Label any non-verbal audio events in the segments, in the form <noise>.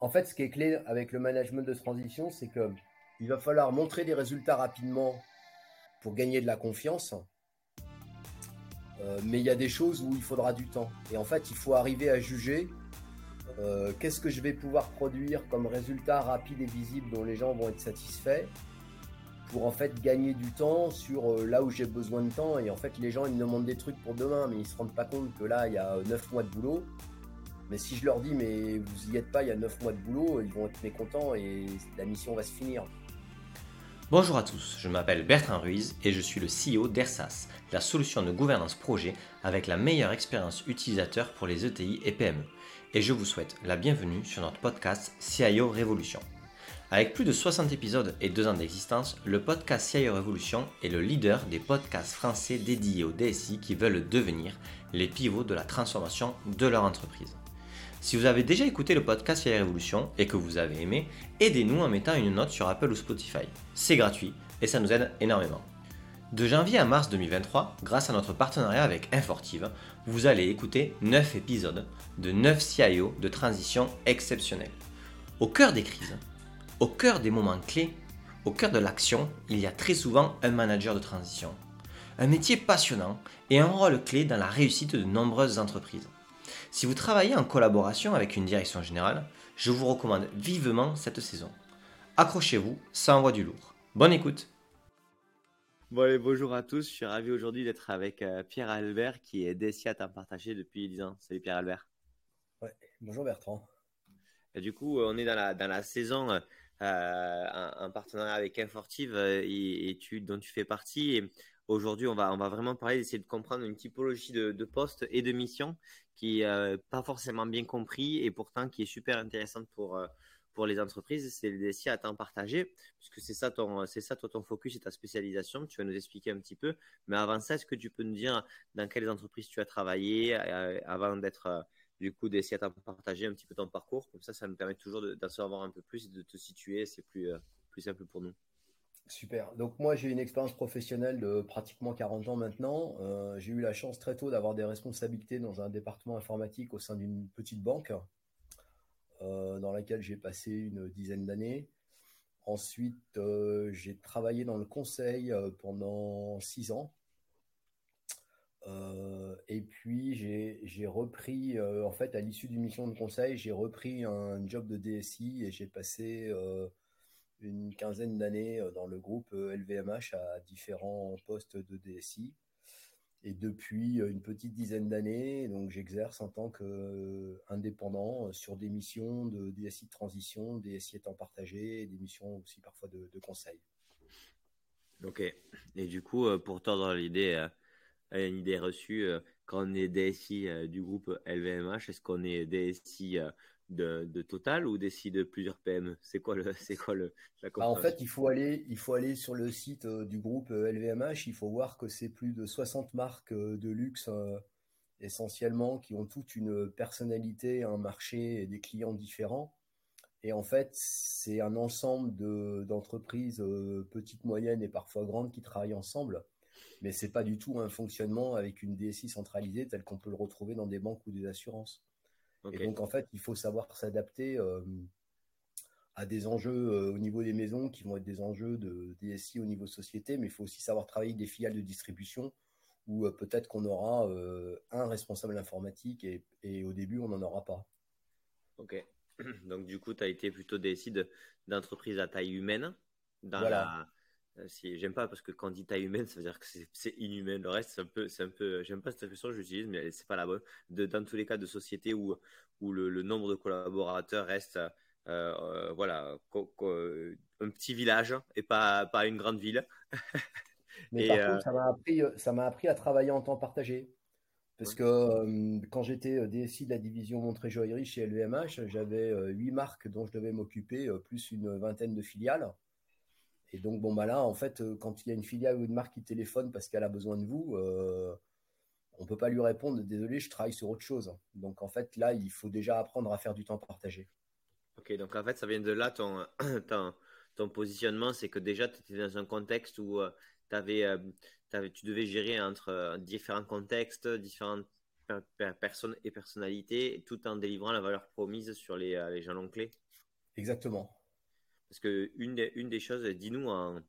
En fait, ce qui est clé avec le management de transition, c'est que il va falloir montrer des résultats rapidement pour gagner de la confiance. Euh, mais il y a des choses où il faudra du temps. Et en fait, il faut arriver à juger euh, qu'est-ce que je vais pouvoir produire comme résultat rapide et visible dont les gens vont être satisfaits pour en fait gagner du temps sur euh, là où j'ai besoin de temps. Et en fait, les gens, ils me demandent des trucs pour demain, mais ils se rendent pas compte que là, il y a 9 mois de boulot. Mais si je leur dis, mais vous y êtes pas, il y a 9 mois de boulot, ils vont être mécontents et la mission va se finir. Bonjour à tous, je m'appelle Bertrand Ruiz et je suis le CEO d'ERSAS, la solution de gouvernance projet avec la meilleure expérience utilisateur pour les ETI et PME. Et je vous souhaite la bienvenue sur notre podcast CIO Révolution. Avec plus de 60 épisodes et 2 ans d'existence, le podcast CIO Révolution est le leader des podcasts français dédiés aux DSI qui veulent devenir les pivots de la transformation de leur entreprise. Si vous avez déjà écouté le podcast CIO Révolution et que vous avez aimé, aidez-nous en mettant une note sur Apple ou Spotify. C'est gratuit et ça nous aide énormément. De janvier à mars 2023, grâce à notre partenariat avec Infortive, vous allez écouter 9 épisodes de 9 CIO de transition exceptionnels. Au cœur des crises, au cœur des moments clés, au cœur de l'action, il y a très souvent un manager de transition. Un métier passionnant et un rôle clé dans la réussite de nombreuses entreprises. Si vous travaillez en collaboration avec une direction générale, je vous recommande vivement cette saison. Accrochez-vous, ça envoie du lourd. Bonne écoute Bon allez, bonjour à tous, je suis ravi aujourd'hui d'être avec euh, Pierre Albert qui est DSI à temps partagé depuis 10 ans. Salut Pierre Albert. Ouais, bonjour Bertrand. Et du coup, on est dans la, dans la saison euh, euh, un, partenariat avec Infortive euh, et, tu, dont tu fais partie. Et aujourd'hui, on va, vraiment parler d'essayer de comprendre une typologie de, de postes et de missions qui n'est euh, pas forcément bien compris et pourtant qui est super intéressante pour, pour les entreprises. C'est le DSI à temps partagé, puisque c'est ça, c'est ça toi, ton focus et ta spécialisation. Tu vas nous expliquer un petit peu. Mais avant ça, est-ce que tu peux nous dire dans quelles entreprises tu as travaillé avant d'être du coup d'essayer de partager un petit peu ton parcours? Comme ça, ça me permet toujours d'en savoir un peu plus et de te situer. C'est euh, plus simple pour nous. Super. Donc moi, j'ai une expérience professionnelle de pratiquement 40 ans maintenant. Euh, j'ai eu la chance très tôt d'avoir des responsabilités dans un département informatique au sein d'une petite banque euh, dans laquelle j'ai passé une dizaine d'années. Ensuite, j'ai travaillé dans le conseil pendant six ans euh, et puis j'ai repris, euh, en fait, à l'issue d'une mission de conseil, j'ai repris un job de DSI et j'ai passé euh, une quinzaine d'années dans le groupe LVMH à différents postes de DSI. Et depuis une petite dizaine d'années, donc j'exerce en tant qu'indépendant sur des missions de DSI de transition, DSI étant partagé, des missions aussi parfois de, de conseil. Ok. Et du coup, pour tordre l'idée une idée reçue euh, quand on est DSI euh, du groupe LVMH Est-ce qu'on est DSI euh, de, de, Total ou DSI de plusieurs PME C'est quoi le, c'est quoi le, la bah, En fait, il faut aller, il faut aller sur le site du groupe LVMH. Il faut voir que c'est plus de 60 marques de luxe essentiellement qui ont toute une personnalité, un marché et des clients différents. Et en fait, c'est un ensemble de, d'entreprises petites, moyennes et parfois grandes qui travaillent ensemble mais c'est pas du tout un fonctionnement avec une DSI centralisée tel qu'on peut le retrouver dans des banques ou des assurances. Et donc en fait, il faut savoir s'adapter euh, à des enjeux euh, au niveau des maisons qui vont être des enjeux de DSI au niveau société, mais il faut aussi savoir travailler des filiales de distribution où euh, peut-être qu'on aura un responsable informatique et, au début on n'en aura pas. Ok. <clears throat> Donc du coup, tu as été plutôt DSI d'entreprise à taille humaine dans la euh, si j'aime pas parce que quand on dit taille humaine, ça veut dire que c'est inhumain. Le reste, c'est un peu, c'est un peu, j'aime pas cette expression, j'utilise, mais c'est pas la bonne. De, dans tous les cas de société où, où le, nombre de collaborateurs reste, euh, euh, voilà, un petit village et pas, pas une grande ville. <laughs> mais par contre, ça m'a appris, ça m'a appris à travailler en temps partagé. Parce que quand j'étais DSI de la division Montré-Joaillerie chez LVMH, j'avais huit marques dont je devais m'occuper, plus une vingtaine de filiales. Et donc, bon, bah là, en fait, euh, quand il y a une filiale ou une marque qui téléphone parce qu'elle a besoin de vous, euh, on ne peut pas lui répondre désolé, je travaille sur autre chose. Donc, en fait, là, il faut déjà apprendre à faire du temps partagé. Ok, donc en fait, ça vient de là ton, <clears throat> ton, positionnement c'est que déjà, tu étais dans un contexte où euh, avais, tu devais gérer entre différents contextes, différentes personne et personnalité, tout en délivrant la valeur promise sur les, euh, les jalons clés. Exactement. Parce que une des, choses, dis-nous en,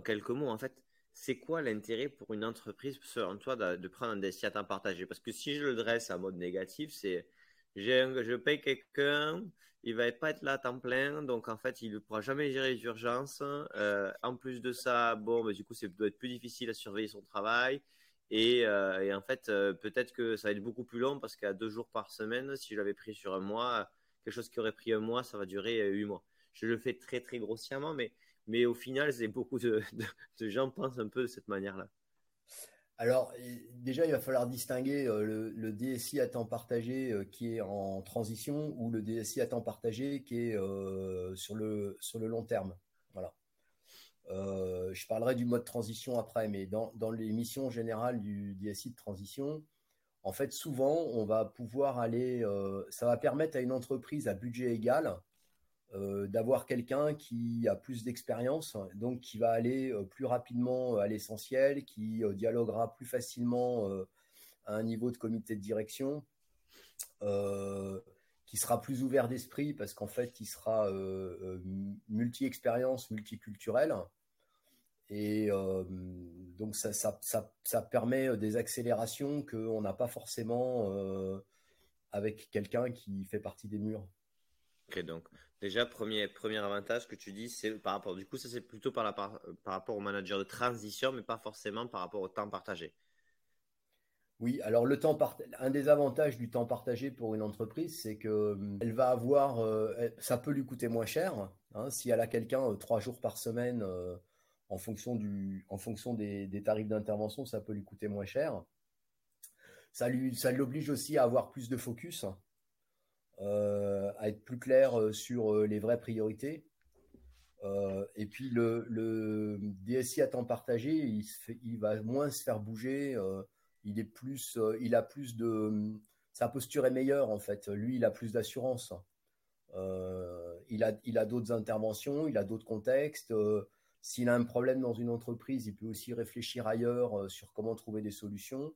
quelques mots, en fait, c'est quoi l'intérêt pour une entreprise, selon toi, de, prendre un DSI à temps partagé Parce que si je le dresse en mode négatif, c'est je paye quelqu'un, il va pas être là à temps plein, donc en fait, il ne pourra jamais gérer les urgences. Euh, en plus de ça, bon, mais du coup, ça doit être plus difficile à surveiller son travail. Et, euh, en fait, euh, peut-être que ça va être beaucoup plus long parce qu'à deux jours par semaine, si je l'avais pris sur un mois, quelque chose qui aurait pris un mois, ça va durer huit mois. Je le fais très très grossièrement, mais, mais au final, c'est beaucoup de, gens pensent un peu de cette manière-là. Alors, déjà, il va falloir distinguer euh, le, DSI à temps partagé euh, qui est en transition ou le DSI à temps partagé qui est euh, sur, le, sur le long terme. Voilà. je parlerai du mode transition après, mais dans, dans les missions générales du DSI de transition, en fait, souvent, on va pouvoir aller, ça va permettre à une entreprise à budget égal euh, d'avoir quelqu'un qui a plus d'expérience, donc qui va aller euh, plus rapidement à l'essentiel, qui euh, dialoguera plus facilement à un niveau de comité de direction, qui sera plus ouvert d'esprit parce qu'en fait, il sera multi-expérience, multiculturel. Et donc, ça, permet des accélérations qu'on n'a pas forcément avec quelqu'un qui fait partie des murs. Ok, donc déjà, premier, premier avantage que tu dis, c'est par rapport, du coup, ça c'est plutôt par, rapport au manager de transition, mais pas forcément par rapport au temps partagé. Oui, alors le temps un des avantages du temps partagé pour une entreprise, c'est que hum, elle va avoir, euh, ça peut lui coûter moins cher. Hein, si elle a quelqu'un euh, trois jours par semaine, euh, en fonction, des, tarifs d'intervention, ça peut lui coûter moins cher. Ça l'oblige aussi à avoir plus de focus. Euh, à être plus clair euh, sur euh, les vraies priorités. et puis le, DSI à temps partagé, il, il, va moins se faire bouger. il est plus, il a plus de, sa posture est meilleure en fait. Lui, il a plus d'assurance. il a, il a d'autres interventions, il a d'autres contextes. S'il a un problème dans une entreprise, il peut aussi réfléchir ailleurs sur comment trouver des solutions.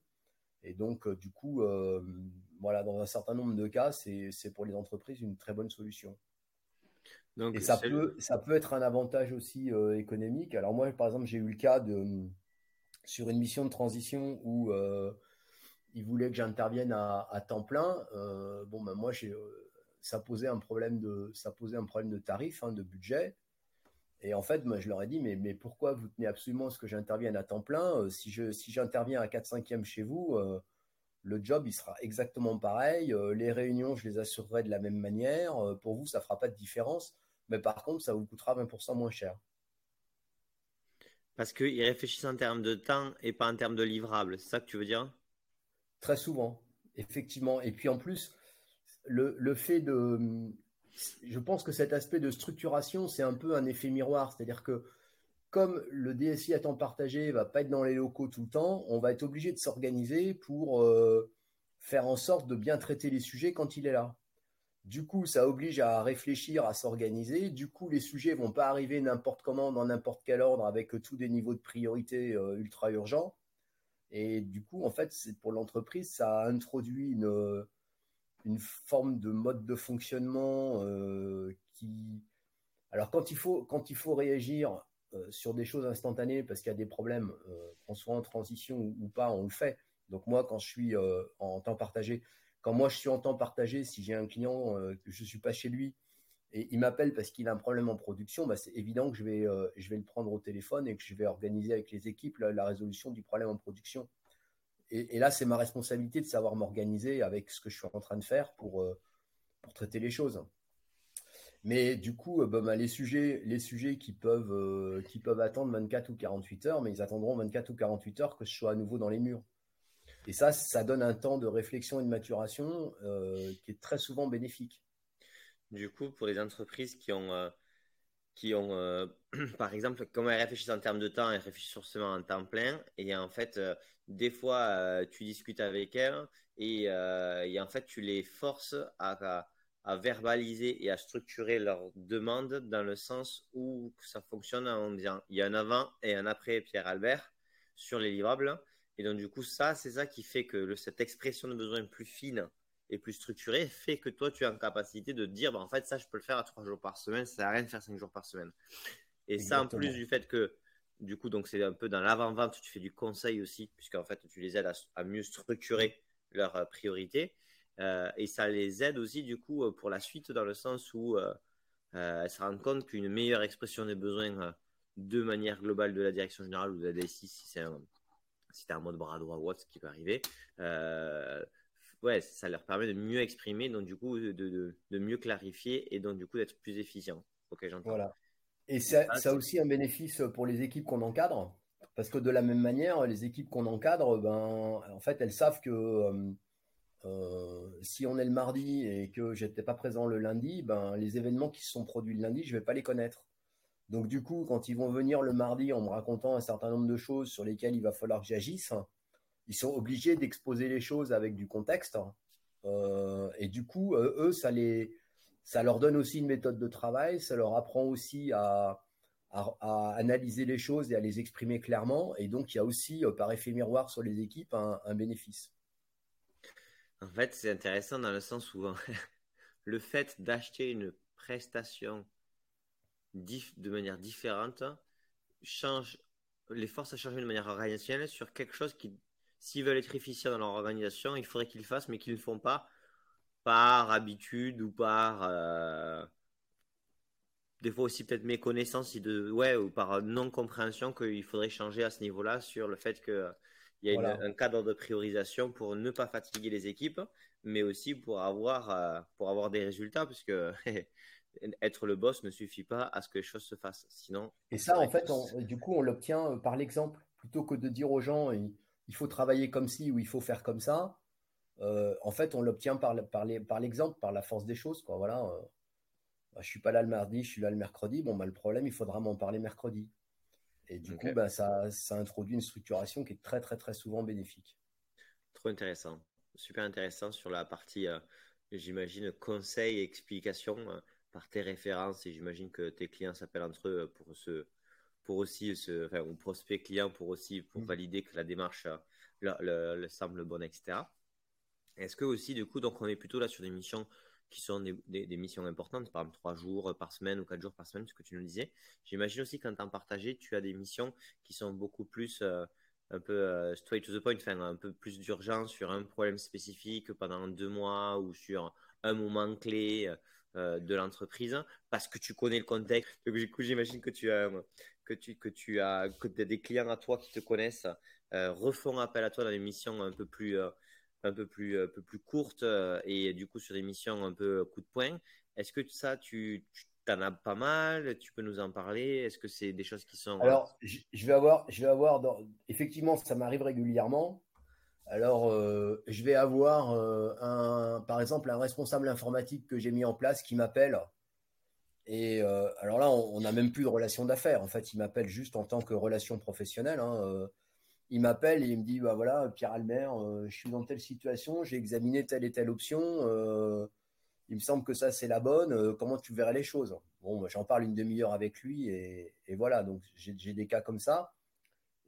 Et donc, du coup, voilà, dans un certain nombre de cas, c'est pour les entreprises une très bonne solution. Donc, et ça peut, ça peut être un avantage aussi euh, économique. Alors moi, par exemple, j'ai eu le cas de sur une mission de transition où euh, ils voulaient que j'intervienne à, temps plein. Euh, bon, ben moi, j'ai, ça posait un problème de, ça posait un problème de tarif, hein, de budget. Et en fait, moi, je leur ai dit, mais, mais pourquoi vous tenez absolument à ce que j'intervienne à temps plein Si je, si j'interviens à 4 5 chez vous, le job, il sera exactement pareil. Euh, les réunions, je les assurerai de la même manière. Euh, pour vous, ça ne fera pas de différence. Mais par contre, ça vous coûtera 20% moins cher. Parce qu'ils réfléchissent en termes de temps et pas en termes de livrables. C'est ça que tu veux dire? Très souvent, effectivement. Et puis en plus, le, fait de... Je pense que cet aspect de structuration, c'est un peu un effet miroir. C'est-à-dire que comme le DSI à temps partagé va pas être dans les locaux tout le temps, on va être obligé de s'organiser pour euh, faire en sorte de bien traiter les sujets quand il est là. Du coup, ça oblige à réfléchir, à s'organiser. Du coup, les sujets vont pas arriver n'importe comment, dans n'importe quel ordre, avec tous des niveaux de priorité euh, ultra urgents. Et du coup, en fait, pour l'entreprise, ça introduit une, une forme de mode de fonctionnement euh, qui, alors quand il faut quand il faut réagir euh, sur des choses instantanées parce qu'il y a des problèmes, euh, qu'on soit en transition ou, pas, on le fait. Donc moi, quand je suis en temps partagé, quand moi je suis en temps partagé, si j'ai un client que je suis pas chez lui et il m'appelle parce qu'il a un problème en production, bah, c'est évident que je vais, je vais le prendre au téléphone et que je vais organiser avec les équipes la, résolution du problème en production. Et, là, c'est ma responsabilité de savoir m'organiser avec ce que je suis en train de faire pour, pour traiter les choses. Mais du coup, euh, bah, les, sujets, les sujets qui peuvent, euh, qui peuvent attendre 24 ou 48 heures, mais ils attendront 24 ou 48 heures que je sois à nouveau dans les murs. Et ça, ça donne un temps de réflexion et de maturation euh, qui est très souvent bénéfique. Du coup, pour les entreprises qui ont, qui ont <clears throat> par exemple, comment elles réfléchissent en termes de temps, elles réfléchissent forcément en temps plein. Et en fait, des fois, tu discutes avec elles et, et, en fait, tu les forces à à verbaliser et à structurer leurs demandes dans le sens où ça fonctionne en disant il y a un avant et un après Pierre Albert sur les livrables Et donc, du coup, ça, c'est ça qui fait que cette expression de besoin plus fine et plus structurée fait que toi, tu es en capacité de dire, bah, en fait, ça, je peux le faire à trois jours par semaine, ça sert à rien de faire cinq jours par semaine. Et ça, en plus du fait que, du coup, donc c'est un peu dans l'avant-vente, tu fais du conseil aussi, puisqu'en fait, tu les aides à, mieux structurer leurs euh, priorités. Euh, et ça les aide aussi, du coup, euh, pour la suite, dans le sens où elles se rendent compte qu'une meilleure expression des besoins de manière globale de la direction générale ou de la DSI, si c'est un, si un mode bras droit ou autre, ce qui peut arriver, ouais, ça leur permet de mieux exprimer, donc du coup, de mieux clarifier et donc du coup d'être plus efficient. Ok, j'entends. Voilà. Et ça, ça a aussi un bénéfice pour les équipes qu'on encadre, parce que de la même manière, les équipes qu'on encadre, ben, en fait, elles savent que euh, euh, si on est le mardi et que j'étais pas présent le lundi, ben, les événements qui se sont produits le lundi, je vais pas les connaître. Donc du coup, quand ils vont venir le mardi en me racontant un certain nombre de choses sur lesquelles il va falloir que j'agisse, ils sont obligés d'exposer les choses avec du contexte. Euh, et du coup, eux, ça les, ça leur donne aussi une méthode de travail, ça leur apprend aussi à, analyser les choses et à les exprimer clairement. Et donc, il y a aussi, euh, par effet miroir sur les équipes, un, bénéfice. En fait, c'est intéressant dans le sens où <laughs> le fait d'acheter une prestation de manière différente change les forces à changer de manière organisationnelle sur quelque chose qui, s'ils veulent être efficients dans leur organisation, il faudrait qu'ils fassent, mais qu'ils ne le font pas par habitude ou par euh, des fois aussi peut-être méconnaissance de ouais ou par non compréhension qu'il faudrait changer à ce niveau-là sur le fait que il y a un cadre de priorisation pour ne pas fatiguer les équipes, mais aussi pour avoir euh, pour avoir des résultats puisque <laughs> être le boss ne suffit pas à ce que les choses se fassent. Sinon. Et ça, en fait, du coup, on l'obtient euh, par l'exemple plutôt que de dire aux gens il faut travailler comme ci ou il faut faire comme ça. Euh, en fait, on l'obtient par, par l'exemple, par la force des choses. Quoi. Voilà, euh, bah, je suis pas là le mardi, je suis là le mercredi. Bon, bah, le problème, il faudra m'en parler mercredi. Et du coup, bah, ça, ça introduit une structuration qui est très, très, très souvent bénéfique. Trop intéressant. Super intéressant sur la partie, euh, j'imagine, conseil et explication par tes références. Et j'imagine que tes clients s'appellent entre eux pour se pour aussi se, enfin, ou prospect client pour aussi pour mmh. valider que la démarche leur, leur semble bonne, etc. Est-ce que aussi, du coup, donc on est plutôt là sur des missions qui sont des, missions importantes, par exemple trois jours par semaine ou quatre jours par semaine, ce que tu nous disais. J'imagine aussi qu'en temps partagé, tu as des missions qui sont beaucoup plus euh, un peu euh, straight to the point, enfin un peu plus d'urgence sur un problème spécifique pendant deux mois ou sur un moment clé euh, de l'entreprise, parce que tu connais le contexte. Du coup, j'imagine que tu as que tu que tu as que des clients à toi qui te connaissent refont appel à toi dans des missions un peu plus un peu plus, un euh, et du coup sur des missions un peu coup de poing. Est-ce que ça, tu, tu en as pas mal? Tu peux nous en parler? Est-ce que c'est des choses qui sont... Alors, je vais avoir, je vais avoir effectivement, ça m'arrive régulièrement. Alors, euh, je vais avoir euh, un, par exemple, un responsable informatique que j'ai mis en place qui m'appelle. Et alors là, on n'a même plus de relation d'affaires. En fait, il m'appelle juste en tant que relation professionnelle. Hein, il m'appelle et il me dit bah voilà Pierre Almer, euh, je suis dans telle situation, j'ai examiné telle et telle option, euh, il me semble que ça c'est la bonne, euh, comment tu verrais les choses? Bon, j'en parle une demi-heure avec lui et, voilà, donc j'ai des cas comme ça.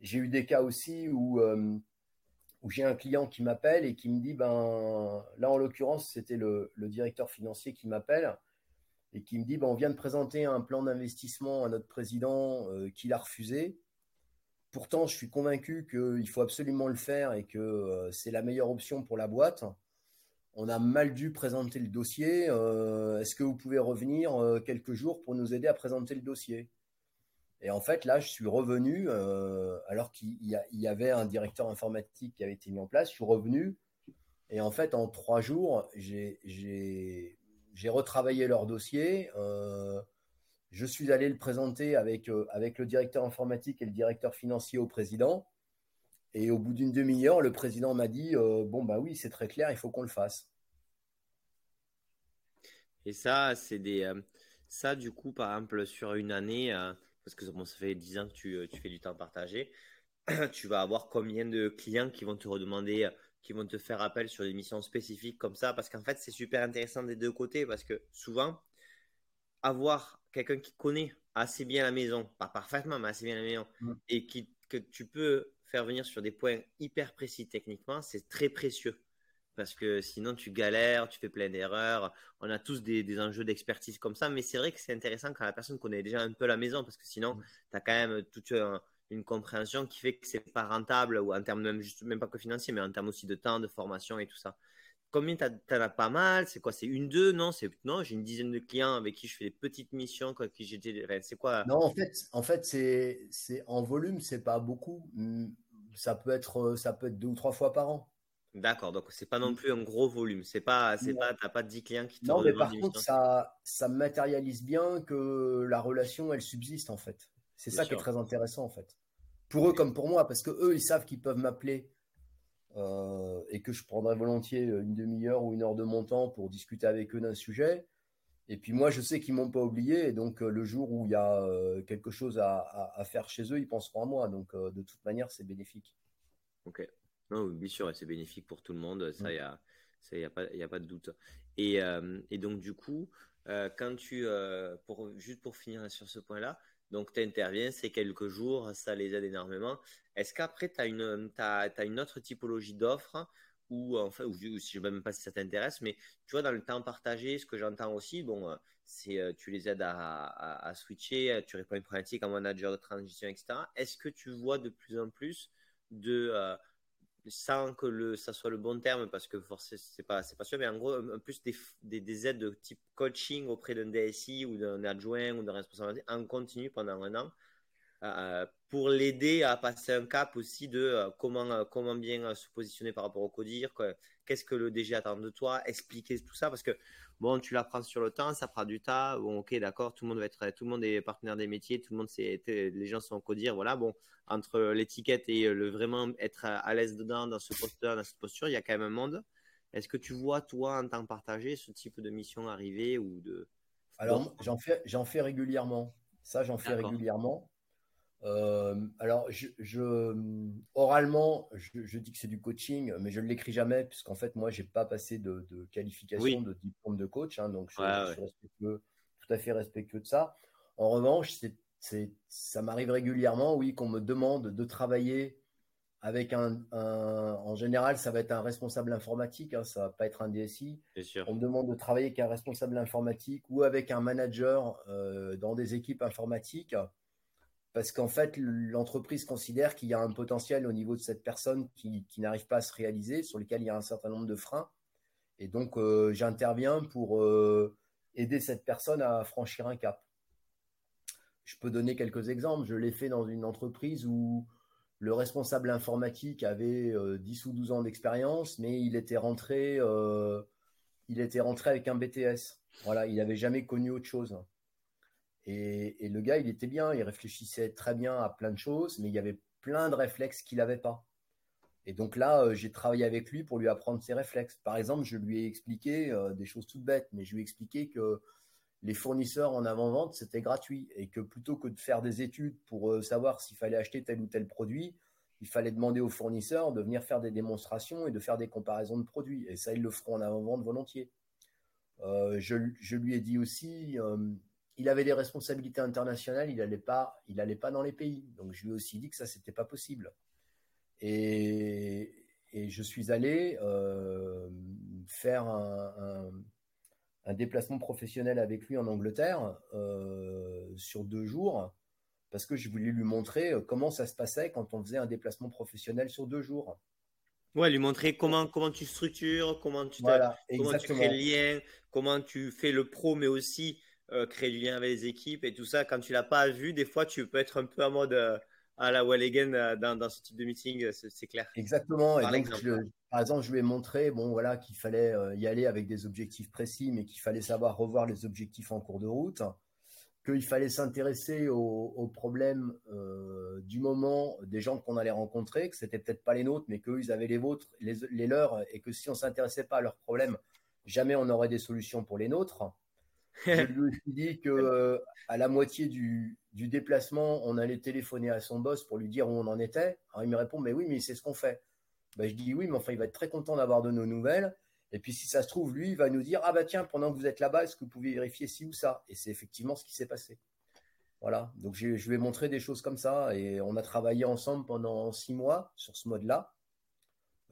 J'ai eu des cas aussi où, où j'ai un client qui m'appelle et qui me dit ben là en l'occurrence c'était le, directeur financier qui m'appelle et qui me dit ben, on vient de présenter un plan d'investissement à notre président qu'il a refusé Pourtant, je suis convaincu qu'il faut absolument le faire et que euh, c'est la meilleure option pour la boîte. On a mal dû présenter le dossier. Euh, est-ce que vous pouvez revenir euh, quelques jours pour nous aider à présenter le dossier? Et en fait, là, je suis revenu, alors qu'il y, avait un directeur informatique qui avait été mis en place. Je suis revenu. Et en fait, en trois jours, j'ai retravaillé leur dossier. Je suis allé le présenter avec, euh, avec le directeur informatique et le directeur financier au président. Et au bout d'une demi-heure, le président m'a dit euh, Bon, bah oui, c'est très clair, il faut qu'on le fasse. Et ça, c'est des. Euh, ça, du coup, par exemple, sur une année, parce que ça fait 10 ans que tu, tu, fais du temps partagé, <clears throat> tu vas avoir combien de clients qui vont te redemander, qui vont te faire appel sur des missions spécifiques comme ça? Parce qu'en fait, c'est super intéressant des deux côtés, parce que souvent, avoir quelqu'un qui connaît assez bien la maison, pas parfaitement, mais assez bien la maison, mm. et qui, que tu peux faire venir sur des points hyper précis techniquement, c'est très précieux. Parce que sinon, tu galères, tu fais plein d'erreurs. On a tous des, enjeux d'expertise comme ça. Mais c'est vrai que c'est intéressant quand la personne connaît déjà un peu la maison. Parce que sinon, mmh. tu as quand même toute une compréhension qui fait que c'est pas rentable, ou en termes même, juste, même pas que financier, mais en termes aussi de temps, de formation et tout ça. Combien tu en as pas mal? C'est quoi? C'est une, deux? Non, c'est non. J'ai une dizaine de clients avec qui je fais des petites missions, quoi, qui j'étais. c'est quoi? Non, en fait, en fait, c'est, c'est en volume, c'est pas beaucoup. Mmh, ça peut être, ça peut être deux ou trois fois par an. D'accord, donc c'est pas non mmh. plus un gros volume. C'est pas, c'est pas, t'as pas 10 clients qui te Non, mais par contre, ça, ça matérialise bien que la relation, elle subsiste en fait. C'est ça qui est très intéressant en fait. Pour eux comme pour moi, parce que eux, ils savent qu'ils peuvent m'appeler euh, et que je prendrai volontiers une demi-heure ou une heure de mon temps pour discuter avec eux d'un sujet. Et puis moi, je sais qu'ils m'ont pas oublié, et donc euh, le jour où il y a euh, quelque chose à, faire chez eux, ils penseront à moi. Donc de toute manière, c'est bénéfique. Ok. Non, bien sûr, c'est bénéfique pour tout le monde. Ça, il n'y a, ça, y a, pas, y a pas de doute. Et, et donc du coup, quand tu, pour, juste pour finir sur ce point-là, donc, tu interviens, c'est quelques jours, ça les aide énormément. Est-ce qu'après, tu as une, as, une autre typologie d'offres ou enfin, ou, je ne sais même pas si ça t'intéresse, mais tu vois, dans le temps partagé, ce que j'entends aussi, bon, euh, c'est euh, tu les aides à, à, switcher, euh, tu réponds à une problématique en manager de transition, etc. Est-ce que tu vois de plus en plus de, sans que le, ça soit le bon terme, parce que forcément, c'est pas, c'est pas sûr, mais en gros, un, plus des, des, des, aides de type coaching auprès d'un DSI ou d'un adjoint ou d'un responsable en continu pendant un an, euh, pour l'aider à passer un cap aussi de euh, comment, euh, comment bien se positionner par rapport au codir, qu'est-ce que le DG attend de toi, expliquer tout ça, parce que bon, tu l'apprends sur le temps, ça prend du temps, bon, ok, d'accord, tout le monde va être, tout le monde est partenaire des métiers, tout le monde sait, les gens sont codir, voilà, bon, entre l'étiquette et le vraiment être à, l'aise dedans, dans ce posture, dans cette posture, il y a quand même un monde. Est-ce que tu vois, toi, en temps partagé, ce type de mission arriver ou de... Alors, j'en fais, j'en fais régulièrement. Ça, j'en fais régulièrement. Euh, alors, je, oralement, je, dis que c'est du coaching, mais je ne l'écris jamais, puisqu'en fait, moi, je n'ai pas passé de, qualification, de diplôme de coach, hein, donc je, suis tout à fait respectueux de ça. En revanche, c'est, ça m'arrive régulièrement, oui, qu'on me demande de travailler avec un, en général, ça va être un responsable informatique, hein, ça va pas être un DSI. On me demande de travailler avec un responsable informatique ou avec un manager euh, dans des équipes informatiques parce qu'en fait, l'entreprise considère qu'il y a un potentiel au niveau de cette personne qui, n'arrive pas à se réaliser, sur lequel il y a un certain nombre de freins. Et donc, euh, j'interviens pour euh, aider cette personne à franchir un cap. Je peux donner quelques exemples. Je l'ai fait dans une entreprise où le responsable informatique avait 10 euh, ou 12 ans d'expérience, mais il était rentré, il était rentré avec un BTS. Voilà, il n'avait jamais connu autre chose. Et, le gars, il était bien, il réfléchissait très bien à plein de choses, mais il y avait plein de réflexes qu'il n'avait pas. Et donc là, euh, j'ai travaillé avec lui pour lui apprendre ses réflexes. Par exemple, je lui ai expliqué euh, des choses toutes bêtes, mais je lui ai expliqué que les fournisseurs en avant-vente, c'était gratuit et que plutôt que de faire des études pour euh, savoir s'il fallait acheter tel ou tel produit, il fallait demander aux fournisseurs de venir faire des démonstrations et de faire des comparaisons de produits. Et ça, ils le feront en avant-vente volontiers. je, je, lui ai dit aussi, il avait des responsabilités internationales, il n'allait pas, il allait pas dans les pays. Donc je lui ai aussi dit que ça c'était pas possible. Et, je suis allé euh, faire un, déplacement professionnel avec lui en Angleterre euh, sur deux jours parce que je voulais lui montrer euh, comment ça se passait quand on faisait un déplacement professionnel sur deux jours. Ouais, lui montrer comment, comment tu structures, comment tu, comment tu crées le lien, comment tu fais le pro, mais aussi euh, créer du lien avec les équipes et tout ça. Quand tu l'as pas vu, des fois, tu peux être un peu en mode euh, à la well again euh, dans, ce type de meeting, c'est clair. Exactement. Par, et exemple. Donc, par exemple, je lui ai montré bon, voilà, qu'il fallait y aller avec des objectifs précis, mais qu'il fallait savoir revoir les objectifs en cours de route, qu'il fallait s'intéresser aux, problèmes du moment des gens qu'on allait rencontrer, que c'était peut-être pas les nôtres, mais qu'eux, ils avaient les vôtres, les, les leurs, et que si on s'intéressait pas à leurs problèmes, jamais on n'aurait des solutions pour les nôtres. <laughs> Je lui ai dit que euh, à la moitié du, déplacement, on allait téléphoner à son boss pour lui dire où on en était. Alors il me répond, mais oui, mais c'est ce qu'on fait. Ben, je dis oui, mais enfin, il va être très content d'avoir de nos nouvelles. Et puis si ça se trouve, lui, il va nous dire, ah bah tiens, pendant que vous êtes là-bas, est-ce que vous pouvez vérifier ci ou ça? Et c'est effectivement ce qui s'est passé. Voilà, donc je lui ai montré des choses comme ça et on a travaillé ensemble pendant six mois sur ce mode-là.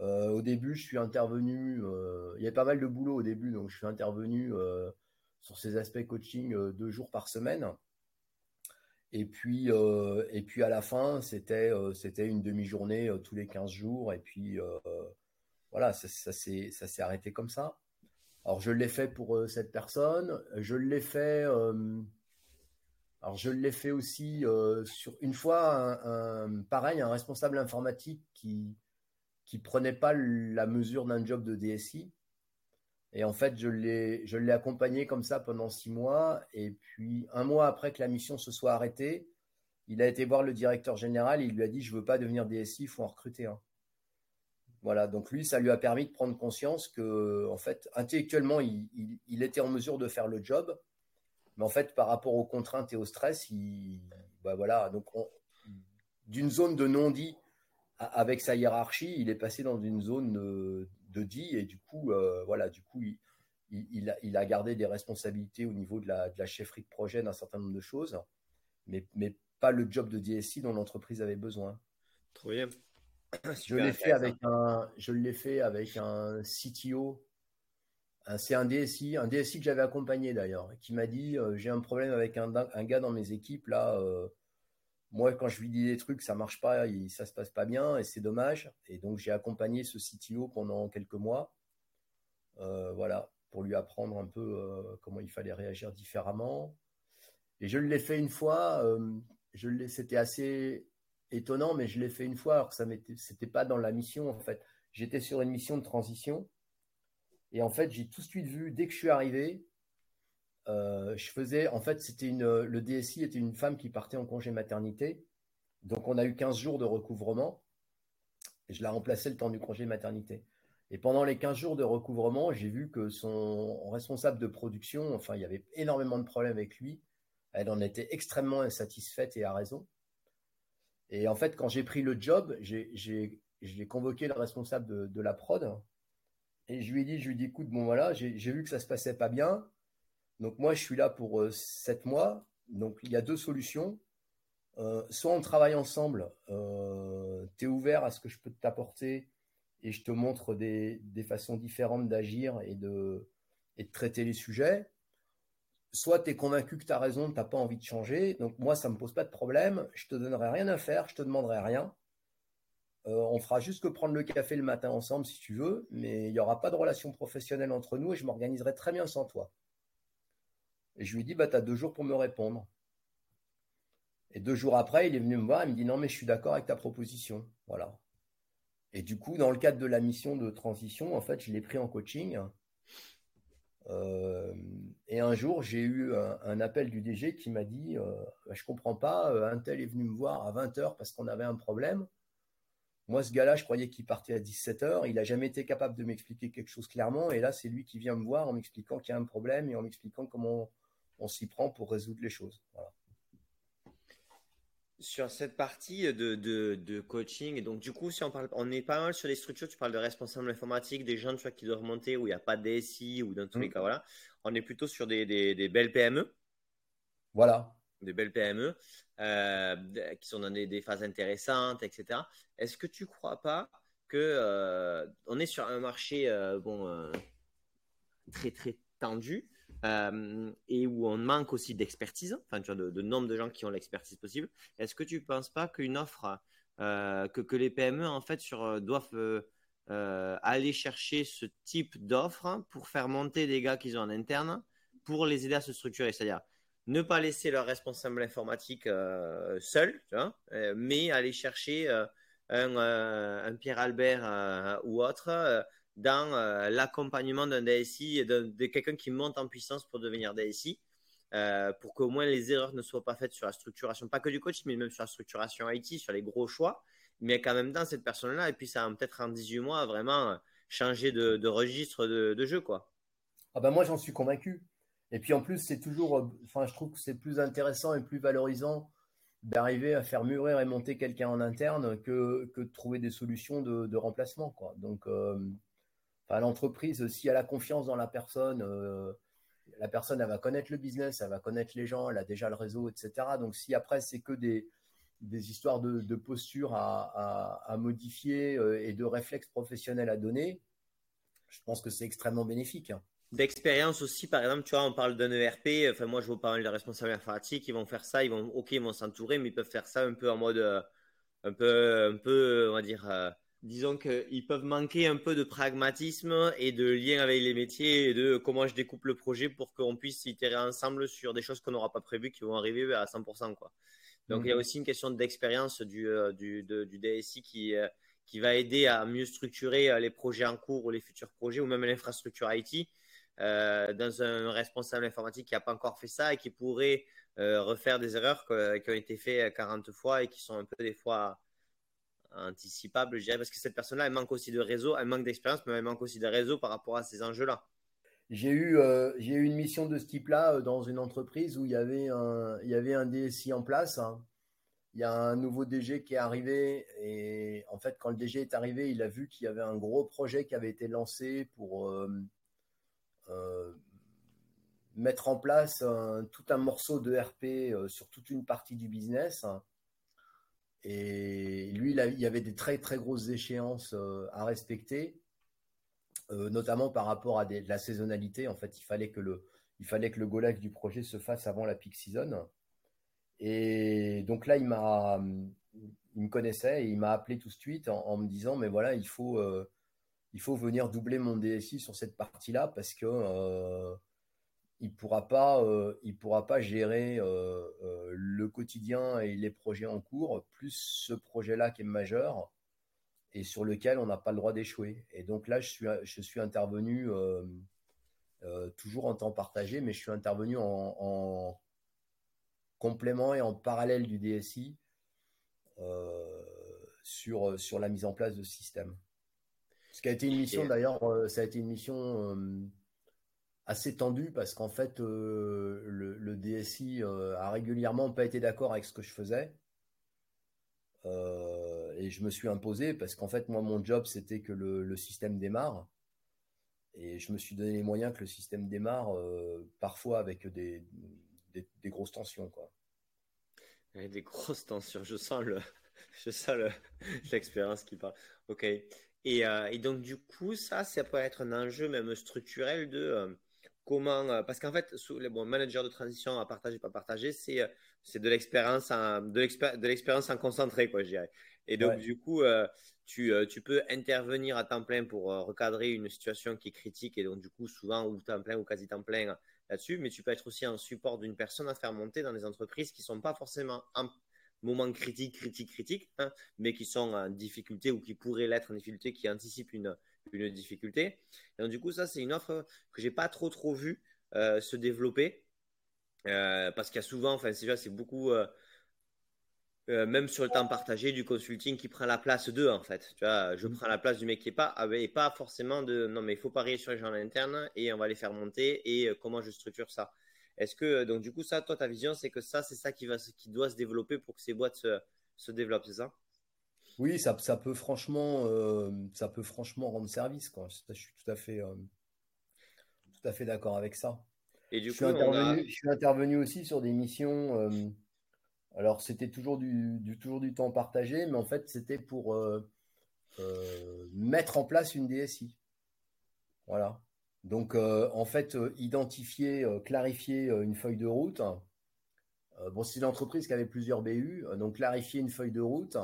Euh, au début, je suis intervenu, euh, il y avait pas mal de boulot au début, donc je suis intervenu euh, sur ces aspects coaching deux jours par semaine. Et puis, et puis à la fin, c'était c'était une demi-journée tous les 15 jours. Et puis voilà, ça, ça s'est arrêté comme ça. Alors je l'ai fait pour cette personne, je l'ai fait alors je l'ai fait aussi euh, sur une fois, un, pareil, un responsable informatique qui qui prenait pas la mesure d'un job de DSI. Et en fait, je l'ai je l'ai accompagné comme ça pendant six mois. Et puis un mois après que la mission se soit arrêtée, il a été voir le directeur général. Et il lui a dit je veux pas devenir DSI, il faut en recruter un. Voilà, donc lui, ça lui a permis de prendre conscience que, en fait, intellectuellement, il, était en mesure de faire le job, mais en fait, par rapport aux contraintes et au stress, il, bah voilà, donc d'une zone de non-dit avec sa hiérarchie, il est passé dans une zone de, dit et du coup, euh, voilà, du coup, il, il, a, il, a, gardé des responsabilités au niveau de la, de la chefferie de projet d'un certain nombre de choses, mais, mais pas le job de DSI dont l'entreprise avait besoin. Trop bien. <clears throat> Je l'ai fait avec un, je l'ai fait avec un CTO c'est un DSI, un DSI que j'avais accompagné d'ailleurs, qui m'a dit euh, j'ai un problème avec un, gars dans mes équipes là. Euh, moi, quand je lui dis des trucs, ça marche pas, il, ça se passe pas bien et c'est dommage. Et donc j'ai accompagné ce CTO pendant quelques mois, voilà, pour lui apprendre un peu comment il fallait réagir différemment. Et je l'ai fait une fois. l'ai, c'était assez étonnant, mais je l'ai fait une fois alors que ça c'était pas dans la mission en fait. J'étais sur une mission de transition et en fait, j'ai tout de suite vu, dès que je suis arrivé, euh, je faisais, en fait, c'était une, le DSI était une femme qui partait en congé maternité. Donc, on a eu 15 jours de recouvrement. Et je la remplaçais le temps du congé maternité. Et pendant les 15 jours de recouvrement, j'ai vu que son responsable de production, enfin, il y avait énormément de problèmes avec lui. Elle en était extrêmement insatisfaite et à raison. Et en fait, quand j'ai pris le job, j'ai convoqué le responsable de, la prod et je lui ai dit, je lui ai écoute, bon voilà, j'ai vu que ça se passait pas bien. Donc moi, je suis là pour euh, sept mois. Donc il y a deux solutions. Euh, soit on travaille ensemble, euh, tu es ouvert à ce que je peux t'apporter et je te montre des, façons différentes d'agir et de, traiter les sujets. Soit tu es convaincu que tu as raison, tu n'as pas envie de changer. Donc moi, ça ne me pose pas de problème. Je te donnerai rien à faire, je te demanderai rien. On fera juste que prendre le café le matin ensemble si tu veux, mais il n'y aura pas de relation professionnelle entre nous et je m'organiserai très bien sans toi. Et je lui dis, bah, tu as deux jours pour me répondre. Et deux jours après, il est venu me voir, il me dit, non, mais je suis d'accord avec ta proposition. Voilà. Et du coup, dans le cadre de la mission de transition, en fait, je l'ai pris en coaching. Euh, et un jour, j'ai eu un, appel du DG qui m'a dit, euh, je comprends pas, un tel est venu me voir à 20h parce qu'on avait un problème. Moi, ce gars-là, je croyais qu'il partait à 17h. Il n'a jamais été capable de m'expliquer quelque chose clairement. Et là, c'est lui qui vient me voir en m'expliquant qu'il y a un problème et en m'expliquant comment on, s'y prend pour résoudre les choses. Sur cette partie de, coaching, et donc du coup, si on parle, on est pas mal sur les structures, tu parles de responsables informatiques, des gens tu vois, qui doivent remonter où il n'y a pas de DSI ou dans tous les mmh. cas, voilà. On est plutôt sur des, des belles PME. Voilà des belles PME euh, qui sont dans des, phases intéressantes, etc. Est-ce que tu ne crois pas que euh, on est sur un marché euh, bon très très tendu et où on manque aussi d'expertise, enfin de, nombre de gens qui ont l'expertise possible. Est-ce que tu ne penses pas qu'une offre que, que les PME en fait sur doivent aller chercher ce type d'offre pour faire monter des gars qu'ils ont en interne pour les aider à se structurer, c'est-à-dire ne pas laisser leur responsable informatique euh, seul, euh, mais aller chercher euh, un, Pierre Albert ou autre dans l'accompagnement d'un DSI, de, de quelqu'un qui monte en puissance pour devenir DSI, pour qu'au moins les erreurs ne soient pas faites sur la structuration, pas que du coach, mais même sur la structuration IT, sur les gros choix, mais qu'en même temps, cette personne-là, et puis ça peut-être en 18 mois, vraiment changer de, registre de, jeu, quoi. Ah ben moi, j'en suis convaincu. Et puis en plus, c'est toujours, euh, enfin, je trouve que c'est plus intéressant et plus valorisant d'arriver à faire mûrir et monter quelqu'un en interne que, que de trouver des solutions de, remplacement. Quoi. Donc, euh, l'entreprise, si elle a confiance dans la personne, euh, la personne, elle va connaître le business, elle va connaître les gens, elle a déjà le réseau, etc. Donc, si après, c'est que des, des histoires de, posture à, modifier euh, et de réflexes professionnels à donner, je pense que c'est extrêmement bénéfique. Hein. D'expérience aussi, par exemple, tu vois, on parle d'un ERP. Enfin, moi, je vois pas mal de responsables informatiques. Ils vont faire ça. Ils vont, ok, ils vont s'entourer, mais ils peuvent faire ça un peu en mode, euh, un peu, un peu, on va dire, disons qu'ils peuvent manquer un peu de pragmatisme et de lien avec les métiers et de comment je découpe le projet pour qu'on puisse itérer ensemble sur des choses qu'on n'aura pas prévues qui vont arriver à 100%. Quoi. Donc il y a mhm. aussi une question d'expérience du, euh, du, du, DSI qui, euh, qui va aider à mieux structurer euh, les projets en cours ou les futurs projets ou même l'infrastructure IT. dans un responsable informatique qui n'a pas encore fait ça et qui pourrait refaire des erreurs qui ont été faites 40 fois et qui sont un peu des fois anticipables, je dirais, parce que cette personne-là, elle manque aussi de réseau, elle manque d'expérience, mais elle manque aussi de réseau par rapport à ces enjeux-là. J'ai eu, euh, eu une mission de ce type-là euh, dans une entreprise où il y avait un, il y avait un DSI en place. Hein. Il y a un nouveau DG qui est arrivé et en fait, quand le DG est arrivé, il a vu qu'il y avait un gros projet qui avait été lancé pour euh, mettre en place tout un morceau de RP sur toute une partie du business. Et lui, il, y avait des très très grosses échéances à respecter. Euh, notamment par rapport à la saisonnalité. En fait, il fallait que le, il fallait que le go du projet se fasse avant la peak season. Et donc là, il m'a, il me connaissait et il m'a appelé tout de suite en, me disant, mais voilà, il faut, euh, il faut venir doubler mon DSI sur cette partie-là parce que euh, il pourra pas, il pourra pas gérer le quotidien et les projets en cours, plus ce projet-là qui est majeur et sur lequel on n'a pas le droit d'échouer. Et donc là, je suis, je suis intervenu euh, euh, toujours en temps partagé, mais je suis intervenu en, complément et en parallèle du DSI euh, sur, sur la mise en place de ce système. Ce qui a été une mission d'ailleurs, ça a été une mission assez tendue parce qu'en fait, le, le, DSI a régulièrement pas été d'accord avec ce que je faisais. Euh, et je me suis imposé parce qu'en fait, moi, mon job, c'était que le, système démarre. Et je me suis donné les moyens que le système démarre, euh, parfois avec des, des, grosses tensions. Quoi. des grosses tensions, je sens le, <laughs> je sens <laughs> l'expérience qui parle. Ok. Et, euh, et, donc, du coup, ça, ça peut être un enjeu même structurel de comment, euh, parce qu'en fait, les bon, managers de transition à partager, pas partager, c'est euh, c'est de l'expérience de l'expérience en concentré, quoi, je dirais. Et donc, du coup, euh, tu, tu, peux intervenir à temps plein pour recadrer une situation qui est critique et donc, du coup, souvent, ou temps plein ou quasi temps plein là-dessus, mais tu peux être aussi en support d'une personne à faire monter dans des entreprises qui sont pas forcément en moment critique, critique, critique, hein, mais qui sont en difficulté ou qui pourraient l'être en difficulté, qui anticipent une, une difficulté. donc, du coup, ça, c'est une offre que j'ai pas trop, trop vu euh, se développer. Euh, parce qu'il y a souvent, enfin, c'est beaucoup, euh, même sur le temps partagé, du consulting qui prend la place d'eux, en fait. Tu vois, je prends la place du mec qui est pas, ah, et pas forcément de, non, mais il faut parier sur les gens internes et on va les faire monter et comment je structure ça. Est-ce que, donc, du coup, ça, toi, ta vision, c'est que ça, c'est ça qui, va, qui doit se développer pour que ces boîtes se, se développent, c'est ça? Oui, ça, ça peut franchement, euh, ça peut franchement rendre service. Quoi. Je suis tout à fait, euh, tout à fait d'accord avec ça. Et du je, coup, suis intervenu, je suis intervenu aussi sur des missions. Euh, alors, c'était toujours du, du, toujours du temps partagé, mais en fait, c'était pour mettre en place une DSI. Voilà. Donc, en fait, identifier, clarifier une feuille de route. bon, c'est une entreprise qui avait plusieurs BU, donc clarifier une feuille de route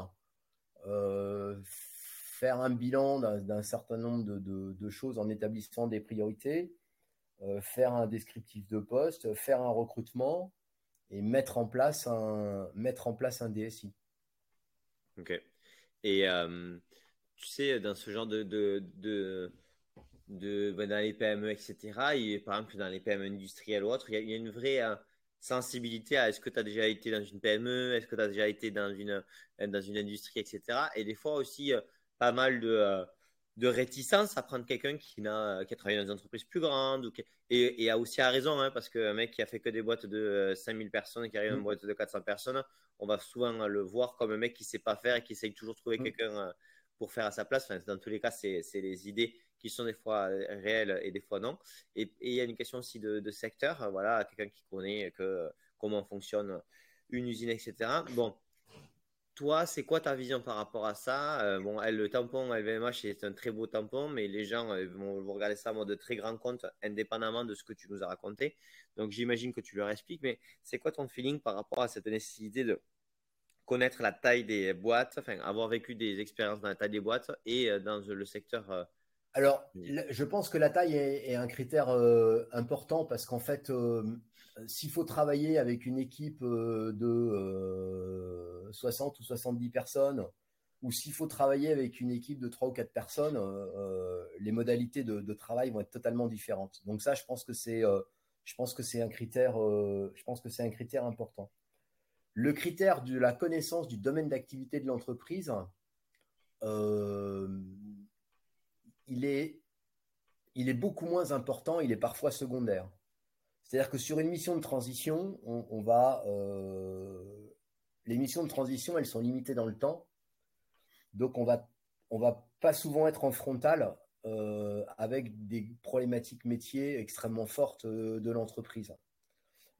faire un bilan d'un certain nombre de, choses en établissant des priorités, euh, faire un descriptif de poste, faire un recrutement et mettre en place un, mettre en place un DSI. Ok. Et euh, tu sais, dans ce genre de, de, de, ben, dans les PME, etc., et par exemple dans les PME industrielles ou autres, il y a, une vraie sensibilité à est-ce que tu as déjà été dans une PME, est-ce que tu as déjà été dans une, dans une industrie, etc. Et des fois aussi, euh, pas mal de, euh, de réticence à prendre quelqu'un qui, n'a, qui a travaillé dans des entreprises plus grandes ou et, et, a aussi à raison, hein, parce qu'un mec qui a fait que des boîtes de 5000 euh, personnes et qui arrive dans une mmh. boîte de 400 personnes, on va souvent le voir comme un mec qui sait pas faire et qui essaye toujours de trouver mmh. quelqu'un pour faire à sa place. Enfin, dans tous les cas, c'est, c'est les idées qui sont des fois réels et des fois non. Et, il y a une question aussi de, secteur. Voilà, quelqu'un qui connaît que, comment fonctionne une usine, etc. Bon, toi, c'est quoi ta vision par rapport à ça? Euh, Bon, le tampon LVMH, c'est un très beau tampon, mais les gens euh, vont, regarder ça en mode très grand compte, indépendamment de ce que tu nous as raconté. Donc, j'imagine que tu leur expliques, mais c'est quoi ton feeling par rapport à cette nécessité de connaître la taille des boîtes, enfin, avoir vécu des expériences dans la taille des boîtes et euh, dans le secteur alors, je pense que la taille est, un critère important parce qu'en fait, s'il faut travailler avec une équipe de 60 ou 70 personnes, ou s'il faut travailler avec une équipe de 3 ou 4 personnes, les modalités de, travail vont être totalement différentes. Donc ça, je pense que c'est, je pense que c'est un critère, je pense que c'est un critère important. Le critère de la connaissance du domaine d'activité de l'entreprise, il est, il est beaucoup moins important, il est parfois secondaire. C'est-à-dire que sur une mission de transition, on, va. Euh, les missions de transition, elles sont limitées dans le temps. Donc, on va, on va pas souvent être en frontal euh, avec des problématiques métiers extrêmement fortes euh, de l'entreprise.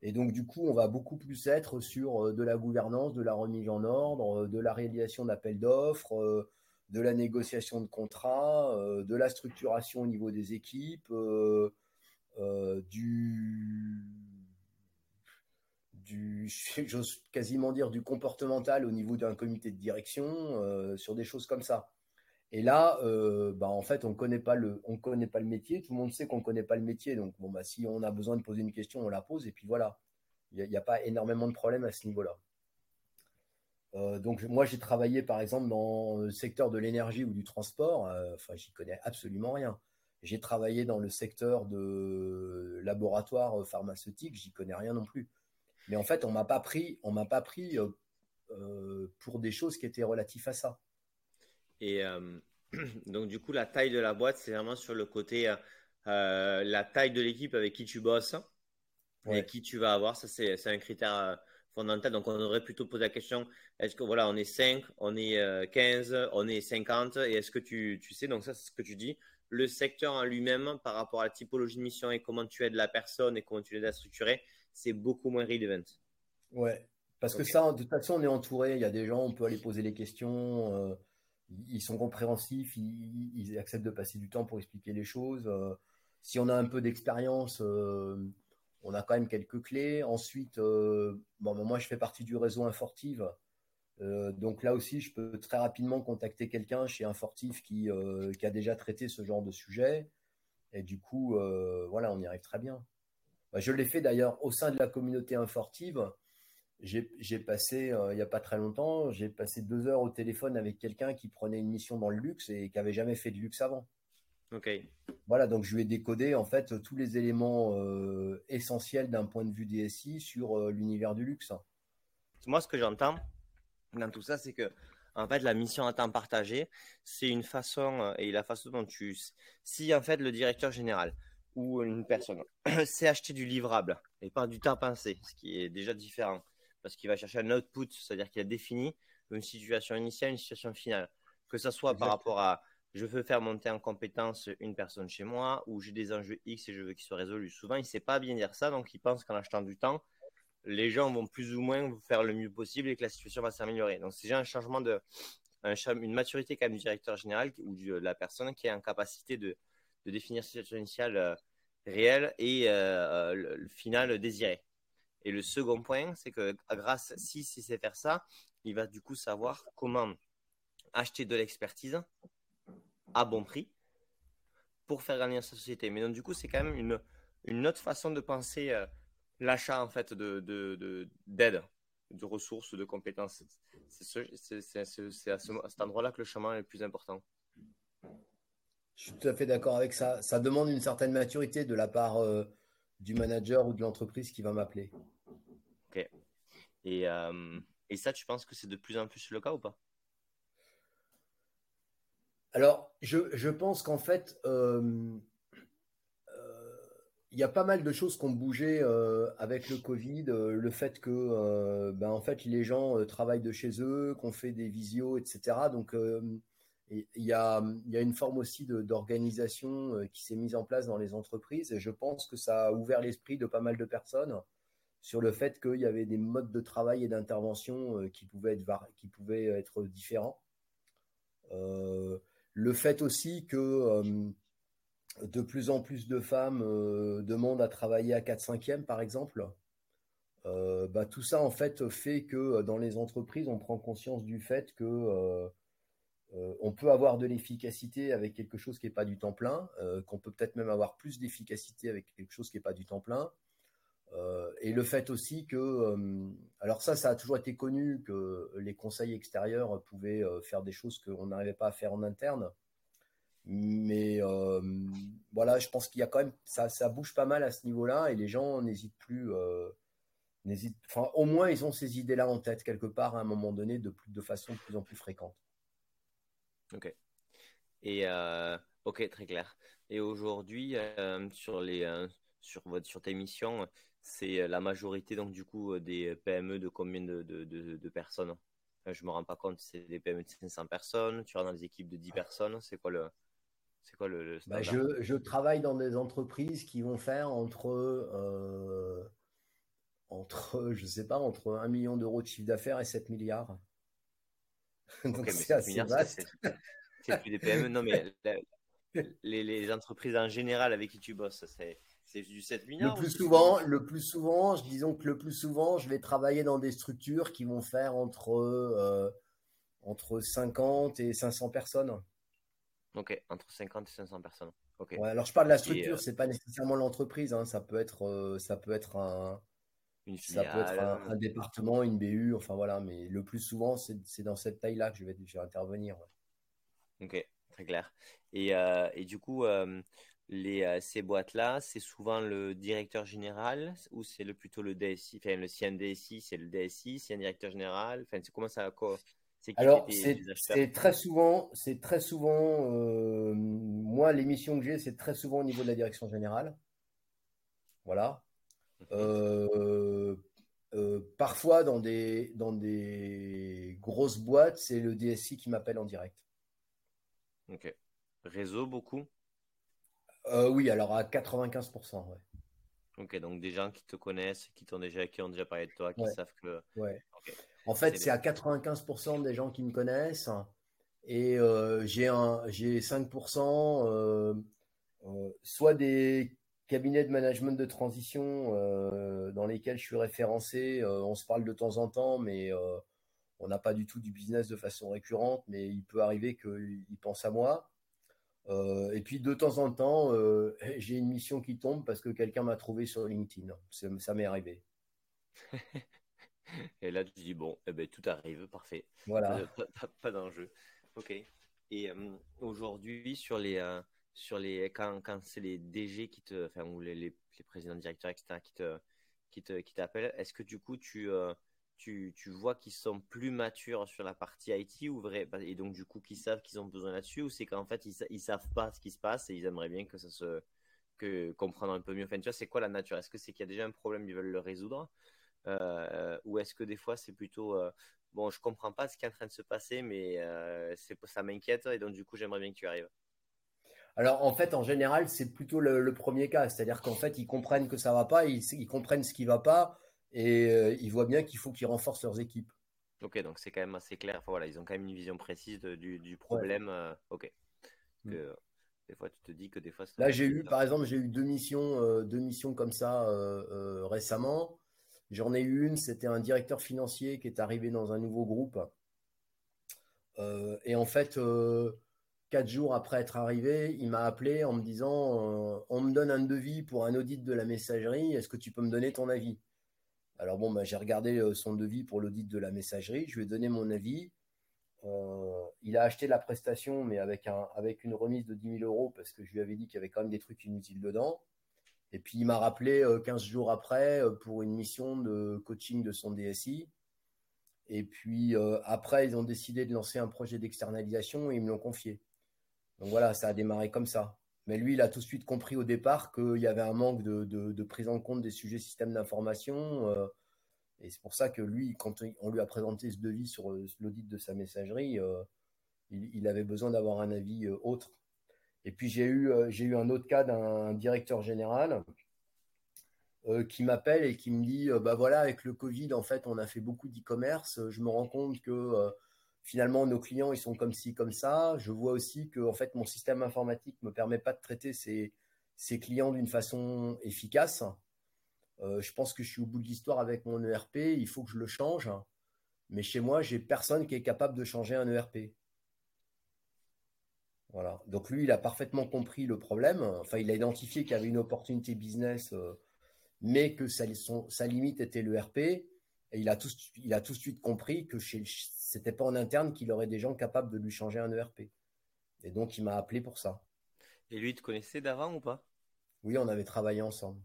Et donc, du coup, on va beaucoup plus être sur de la gouvernance, de la remise en ordre, de la réalisation d'appels d'offres, de la négociation de contrats, euh, de la structuration au niveau des équipes, euh, euh, du, <laughs> j'ose quasiment dire du comportemental au niveau d'un comité de direction, sur des choses comme ça. Et là, bah, en fait, on connaît connaît pas le métier. Tout le monde sait qu'on connaît pas le métier. Donc, bon, bah, si on a besoin de poser une question, on la pose et puis voilà. Il n'y a, a, pas énormément de problèmes à ce niveau-là. Euh, donc moi j'ai travaillé par exemple dans le secteur de l'énergie ou du transport, euh, enfin j'y connais absolument rien. J'ai travaillé dans le secteur de laboratoire pharmaceutique, j'y connais rien non plus. Mais en fait on m'a pas pris, on m'a pas pris euh, pour des choses qui étaient relatives à ça. Et <clears throat> donc du coup la taille de la boîte c'est vraiment sur le côté la taille de l'équipe avec qui tu bosses et qui tu vas avoir, ça c'est un critère fondamental. Donc, on aurait plutôt posé la question est-ce que voilà, on est 5, on est 15, euh, on est 50 Et est-ce que tu, tu sais, donc ça, c'est ce que tu dis, le secteur en lui-même, par rapport à la typologie de mission et comment tu aides la personne et comment tu l'aides à structurer, c'est beaucoup moins relevant. Ouais, parce que ça, de toute façon, on est entouré. Il y a des gens, on peut aller poser les questions. Euh, ils sont compréhensifs, ils, acceptent de passer du temps pour expliquer les choses. Euh, si on a un peu d'expérience, on a quand même quelques clés. Ensuite, euh, ben, moi, je fais partie du réseau Infortive. Euh, donc là aussi, je peux très rapidement contacter quelqu'un chez Infortive qui, euh, a déjà traité ce genre de sujet. Et du coup, voilà, on y arrive très bien. Bah, je l'ai fait d'ailleurs au sein de la communauté Infortive. J'ai passé, il n'y a pas très longtemps, j'ai passé deux heures au téléphone avec quelqu'un qui prenait une mission dans le luxe et qui n'avait jamais fait de luxe avant. Ok. Voilà, donc je ai décodé en fait tous les éléments euh, essentiels d'un point de vue DSI sur euh, l'univers du luxe. Moi, ce que j'entends dans tout ça, c'est que en fait, la mission à temps partagé, c'est une façon euh, et la façon dont tu, si en fait le directeur général ou une personne <coughs> sait acheter du livrable et pas du temps pensé, ce qui est déjà différent, parce qu'il va chercher un output, c'est-à-dire qu'il a défini une situation initiale, une situation finale, que ce soit par rapport à je veux faire monter en compétence une personne chez moi ou j'ai des enjeux X et je veux qu'ils soient résolus. Souvent, il ne sait pas bien dire ça, donc il pense qu'en achetant du temps, les gens vont plus ou moins faire le mieux possible et que la situation va s'améliorer. Donc, c'est déjà un changement de, une maturité quand même du directeur général ou de la personne qui est en capacité de, définir cette situation initiale euh, réelle et euh, le, final désiré. Et le second point, c'est que grâce, si c'est sait faire ça, il va du coup savoir comment acheter de l'expertise à bon prix pour faire gagner sa société. Mais donc, du coup, c'est quand même une, une autre façon de penser euh, l'achat en fait de, de, d'aide, de, ressources, de compétences. C'est, à, cet endroit-là que le chemin est le plus important. Je suis tout à fait d'accord avec ça. Ça demande une certaine maturité de la part euh, du manager ou de l'entreprise qui va m'appeler. Ok. Et, euh, et ça, tu penses que c'est de plus en plus le cas ou pas? Alors, je, pense qu'en fait, euh, euh, il y a pas mal de choses qui ont bougé euh, avec le Covid. le fait que, ben, en fait, les gens travaillent de chez eux, qu'on fait des visios, etc. Donc, il y a, une forme aussi d'organisation qui s'est mise en place dans les entreprises et je pense que ça a ouvert l'esprit de pas mal de personnes sur le fait qu'il y avait des modes de travail et d'intervention qui, pouvaient être différents. Le fait aussi que de plus en plus de femmes demandent à travailler à 4-5e, par exemple, bah, tout ça en fait fait que dans les entreprises, on prend conscience du fait que euh, on peut avoir de l'efficacité avec quelque chose qui n'est pas du temps plein, euh, qu'on peut peut-être même avoir plus d'efficacité avec quelque chose qui n'est pas du temps plein. Euh, et le fait aussi que, alors ça, ça a toujours été connu que les conseils extérieurs pouvaient faire des choses qu'on n'arrivait pas à faire en interne. Mais voilà, je pense qu'il y a quand même, ça, ça bouge pas mal à ce niveau-là et les gens n'hésitent plus. enfin, au moins, ils ont ces idées-là en tête quelque part à un moment donné de, de façon de plus en plus fréquente. Ok. Et euh, ok, très clair. Et aujourd'hui, euh, sur les euh, sur votre sur tes missions, c'est la majorité donc du coup des PME de combien de, de, de, personnes Je me rends pas compte. C'est des PME de 500 personnes. Tu rentres dans des équipes de 10 personnes. C'est quoi le c'est quoi le, bah, je, je, travaille dans des entreprises qui vont faire entre entre <laughs> je sais pas entre 1 million d'euros de chiffre d'affaires et 7 milliards. <laughs> Donc c'est assez vaste. C'est plus des PME. Non, mais <laughs> les, les, entreprises en général avec qui tu bosses, c'est. Du 7 milliards Le plus souvent, le plus souvent, disons que le plus souvent, je vais travailler dans des structures qui vont faire entre, euh, entre 50 et 500 personnes. Ok, entre 50 et 500 personnes. Ok. Ouais, alors je parle de la structure, ce euh, c'est pas nécessairement l'entreprise, hein, ça peut être, euh, ça peut être un, ça peut être un, département, une BU, enfin voilà, mais le plus souvent, c'est dans cette taille-là que je vais, intervenir. Ok, très clair. Et, euh, et du coup, euh, les, euh, ces boîtes-là, c'est souvent le directeur général ou c'est le, plutôt le DSI Enfin, le CNDSI, c'est le DSI, c'est un directeur général Enfin, c'est comment ça quoi, Alors, c'est très souvent, c'est très souvent, moi, les missions que j'ai, c'est très souvent au niveau de la direction générale. Voilà. Euh, euh, parfois, dans des, dans des grosses boîtes, c'est le DSI qui m'appelle en direct. Ok. Réseau, beaucoup? Euh, Oui, alors à 95%. Ouais. Ok, donc des gens qui te connaissent, qui, t'ont déjà, qui ont déjà parlé de toi, qui savent que. Ouais. En fait, c'est à 95% des gens qui me connaissent. Et j'ai, un, j'ai 5%, soit des cabinet de management de transition euh, dans lesquels je suis référencé. Euh, on se parle de temps en temps, mais euh, on n'a pas du tout du business de façon récurrente, mais il peut arriver qu'ils pensent à moi. Et puis de temps en temps, j'ai une mission qui tombe parce que quelqu'un m'a trouvé sur LinkedIn. Ça, m'est arrivé. <laughs> et là, tu dis, bon, eh ben, tout arrive, parfait. Voilà. Pas, d'enjeu. OK. Et aujourd'hui, sur les, sur les quand, quand c'est les DG qui te enfin ou les, les, présidents directeurs etc qui te qui te qui t'appellent est-ce que du coup tu euh, tu, tu vois qu'ils sont plus matures sur la partie IT ou vrai et donc du coup qu'ils savent qu'ils ont besoin là-dessus ou c'est qu'en fait ils, ils savent pas ce qui se passe et ils aimeraient bien que ça se que comprendre un peu mieux. Enfin tu vois c'est quoi la nature? Est-ce que c'est qu'il y a déjà un problème ils veulent le résoudre? Euh, ou est-ce que des fois c'est plutôt euh, bon je comprends pas ce qui est en train de se passer mais c'est ça m'inquiète et donc du coup j'aimerais bien que tu arrives. Alors en fait, en général, c'est plutôt le, premier cas, c'est-à-dire qu'en fait, ils comprennent que ça va pas, ils, comprennent ce qui va pas, et euh, ils voient bien qu'il faut qu'ils renforcent leurs équipes. Ok, donc c'est quand même assez clair. voilà, ils ont quand même une vision précise du, problème. Euh, ok. Mm. des fois, tu te dis que des fois. Là, j'ai eu, par exemple, j'ai eu deux missions, euh, deux missions comme ça récemment. J'en ai eu une, c'était un directeur financier qui est arrivé dans un nouveau groupe. et en fait, quatre jours après être arrivé, il m'a appelé en me disant euh, On me donne un devis pour un audit de la messagerie, est-ce que tu peux me donner ton avis? Alors, bon, bah, j'ai regardé euh, son devis pour l'audit de la messagerie, je lui ai donné mon avis. Euh, il a acheté la prestation, mais avec, un, avec une remise de 10 000 euros parce que je lui avais dit qu'il y avait quand même des trucs inutiles dedans. Et puis, il m'a rappelé 15 jours après pour une mission de coaching de son DSI. Et puis, après, ils ont décidé de lancer un projet d'externalisation et ils me l'ont confié. Donc voilà, ça a démarré comme ça. Mais lui, il a tout de suite compris au départ qu'il y avait un manque de, prise en compte des sujets systèmes d'information. Euh, et c'est pour ça que lui, quand on lui a présenté ce devis sur euh, l'audit de sa messagerie, euh, Il, avait besoin d'avoir un avis autre. Et puis j'ai eu, j'ai eu un autre cas d'un directeur général qui m'appelle et qui me dit bah voilà avec le Covid en fait on a fait beaucoup d'e-commerce je me rends compte que finalement nos clients ils sont comme ci comme ça je vois aussi que en fait mon système informatique me permet pas de traiter ces, clients d'une façon efficace euh, je pense que je suis au bout de l'histoire avec mon ERP, il faut que je le change. Mais chez moi, j'ai personne qui est capable de changer un ERP. Voilà. Donc lui, il a parfaitement compris le problème. Enfin, il a identifié qu'il y avait une opportunité business, euh, mais que sa, limite était l'ERP. Et il a, tout, il a tout de suite compris que ce n'était pas en interne qu'il aurait des gens capables de lui changer un ERP. Et donc, il m'a appelé pour ça. Et lui, il te connaissait d'avant ou pas? Oui, on avait travaillé ensemble.